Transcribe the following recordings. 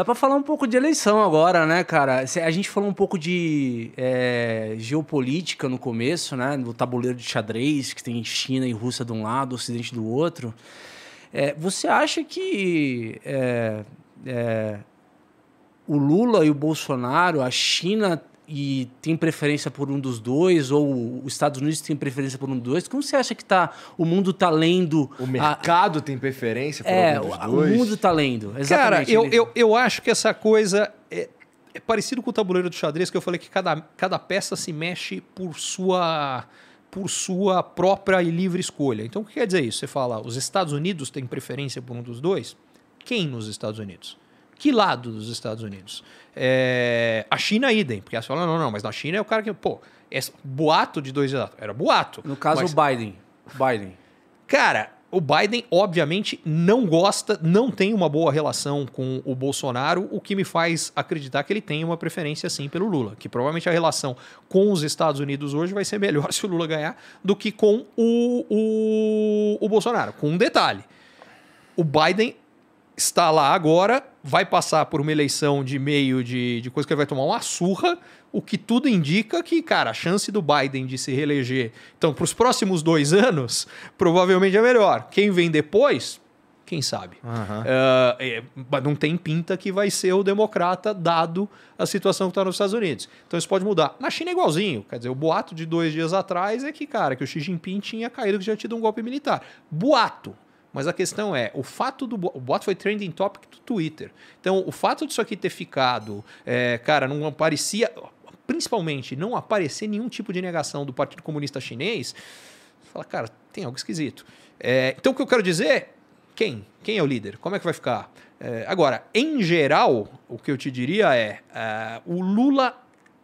Dá para falar um pouco de eleição agora, né, cara? A gente falou um pouco de é, geopolítica no começo, né? No tabuleiro de xadrez, que tem China e Rússia de um lado, Ocidente do outro. É, você acha que é, é o Lula e o Bolsonaro, a China e tem preferência por um dos dois, ou os Estados Unidos tem preferência por um dos dois, como você acha que tá, o mundo está lendo... O mercado a... tem preferência por é, um dos dois? o mundo está lendo, exatamente. Cara, eu, eu, eu acho que essa coisa é, é parecido com o tabuleiro do xadrez, que eu falei que cada, cada peça se mexe por sua por sua própria e livre escolha. Então, o que quer dizer isso? Você fala, os Estados Unidos têm preferência por um dos dois? Quem nos Estados Unidos? Que lado dos Estados Unidos? É, a China, idem, porque você fala, não, não, mas na China é o cara que, pô, esse boato de dois anos, era boato. No caso, mas, o Biden. Biden. Cara, o Biden, obviamente, não gosta, não tem uma boa relação com o Bolsonaro, o que me faz acreditar que ele tem uma preferência, sim, pelo Lula. Que provavelmente a relação com os Estados Unidos hoje vai ser melhor se o Lula ganhar do que com o, o, o Bolsonaro. Com um detalhe: o Biden está lá agora, vai passar por uma eleição de meio de, de coisa que ele vai tomar uma surra, o que tudo indica que, cara, a chance do Biden de se reeleger, então, para os próximos dois anos, provavelmente é melhor. Quem vem depois, quem sabe? Uhum. Uh, é, não tem pinta que vai ser o democrata, dado a situação que está nos Estados Unidos. Então isso pode mudar. Na China é igualzinho. Quer dizer, o boato de dois dias atrás é que, cara, que o Xi Jinping tinha caído, que já tinha tido um golpe militar. Boato. Mas a questão é, o fato do o bot foi trending topic do Twitter. Então, o fato disso aqui ter ficado, é, cara, não aparecia, principalmente não aparecer nenhum tipo de negação do Partido Comunista Chinês, fala, cara, tem algo esquisito. É, então, o que eu quero dizer, quem? Quem é o líder? Como é que vai ficar? É, agora, em geral, o que eu te diria é, é o Lula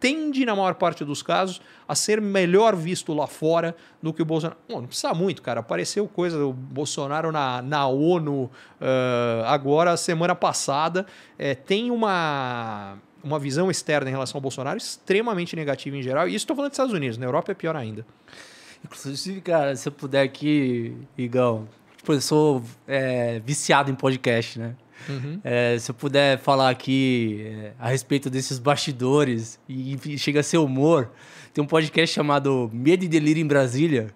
tende, na maior parte dos casos, a ser melhor visto lá fora do que o Bolsonaro. Bom, não precisa muito, cara. Apareceu coisa do Bolsonaro na, na ONU uh, agora, semana passada. É, tem uma, uma visão externa em relação ao Bolsonaro extremamente negativa em geral. E isso estou falando dos Estados Unidos. Na Europa é pior ainda. Inclusive, cara, se eu puder aqui, Igão, tipo, eu sou é, viciado em podcast, né? Uhum. É, se eu puder falar aqui é, a respeito desses bastidores e, e chega a ser humor, tem um podcast chamado Medo e Delírio em Brasília,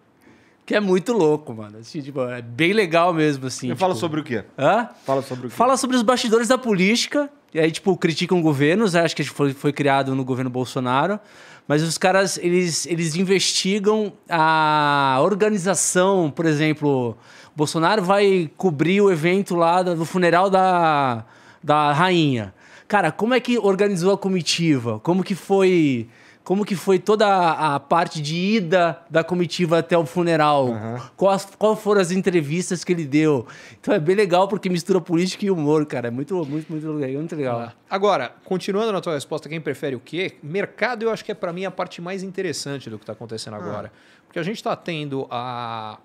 que é muito louco, mano. Assim, tipo, é bem legal mesmo, assim. Tipo... Fala sobre o quê? Hã? Fala sobre o quê? Fala sobre os bastidores da política. E aí, tipo, criticam governos. Acho que foi, foi criado no governo Bolsonaro. Mas os caras, eles, eles investigam a organização, por exemplo... Bolsonaro vai cobrir o evento lá do funeral da, da rainha. Cara, como é que organizou a comitiva? Como que foi como que foi toda a, parte de ida da comitiva até o funeral? Uhum. Quais, qual foram as entrevistas que ele deu? Então é bem legal porque mistura política e humor, cara. É muito, muito, muito legal. Muito legal. Ah. Agora, continuando na tua resposta, quem prefere o quê? Mercado eu acho que é para mim a parte mais interessante do que está acontecendo agora. Porque a gente está tendo a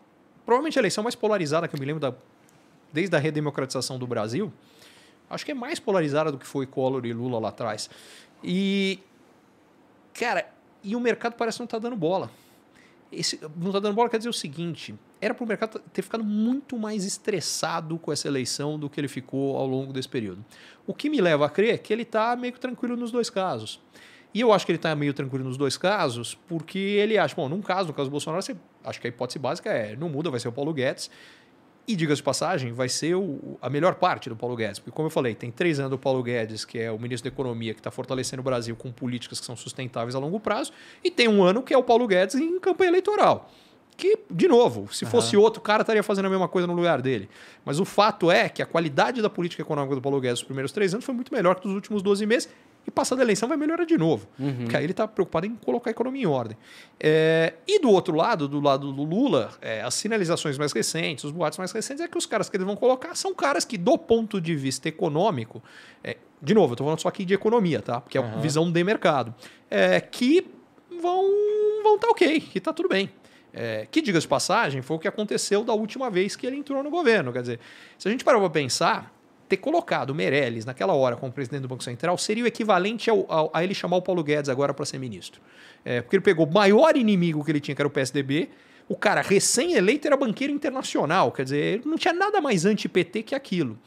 provavelmente a eleição mais polarizada que eu me lembro da, desde a redemocratização do Brasil. Acho que é mais polarizada do que foi Collor e Lula lá atrás. E, cara, e o mercado parece não estar tá dando bola. Esse, não está dando bola quer dizer o seguinte: era para o mercado ter ficado muito mais estressado com essa eleição do que ele ficou ao longo desse período. O que me leva a crer que ele está meio que tranquilo nos dois casos. E eu acho que ele está meio tranquilo nos dois casos, porque ele acha, bom, num caso, no caso do Bolsonaro, você, acho que a hipótese básica é, não muda, vai ser o Paulo Guedes. E, diga-se de passagem, vai ser o, a melhor parte do Paulo Guedes. Porque, como eu falei, tem três anos do Paulo Guedes, que é o ministro da Economia, que está fortalecendo o Brasil com políticas que são sustentáveis a longo prazo. E tem um ano que é o Paulo Guedes em campanha eleitoral. Que, de novo, se uhum. fosse outro cara, estaria fazendo a mesma coisa no lugar dele. Mas o fato é que a qualidade da política econômica do Paulo Guedes nos primeiros três anos foi muito melhor que nos últimos 12 meses e passada a eleição vai melhorar de novo. Uhum. Porque aí ele está preocupado em colocar a economia em ordem. É, e do outro lado, do lado do Lula, é, as sinalizações mais recentes, os boatos mais recentes, é que os caras que eles vão colocar são caras que, do ponto de vista econômico, é, de novo, eu estou falando só aqui de economia, tá? Porque é uhum. visão de mercado, é, que vão vão estar ok, que tá tudo bem. É, que, diga de passagem, foi o que aconteceu da última vez que ele entrou no governo. Quer dizer, se a gente parar para pensar, ter colocado o Meirelles naquela hora como presidente do Banco Central seria o equivalente ao, ao, a ele chamar o Paulo Guedes agora para ser ministro. É, porque ele pegou o maior inimigo que ele tinha, que era o PSDB, o cara recém-eleito era banqueiro internacional, quer dizer, ele não tinha nada mais anti-PT que aquilo.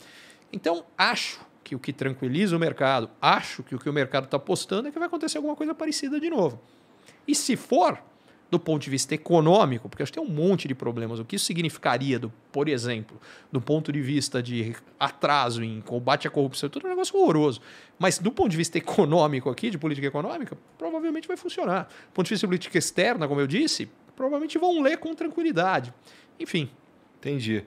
Então, acho que o que tranquiliza o mercado, acho que o que o mercado está apostando é que vai acontecer alguma coisa parecida de novo. E se for, do ponto de vista econômico, porque acho que tem um monte de problemas. O que isso significaria, do, por exemplo, do ponto de vista de atraso em combate à corrupção, tudo é um negócio horroroso. Mas do ponto de vista econômico aqui, de política econômica, provavelmente vai funcionar. Do ponto de vista de política externa, como eu disse, provavelmente vão ler com tranquilidade. Enfim. Entendi.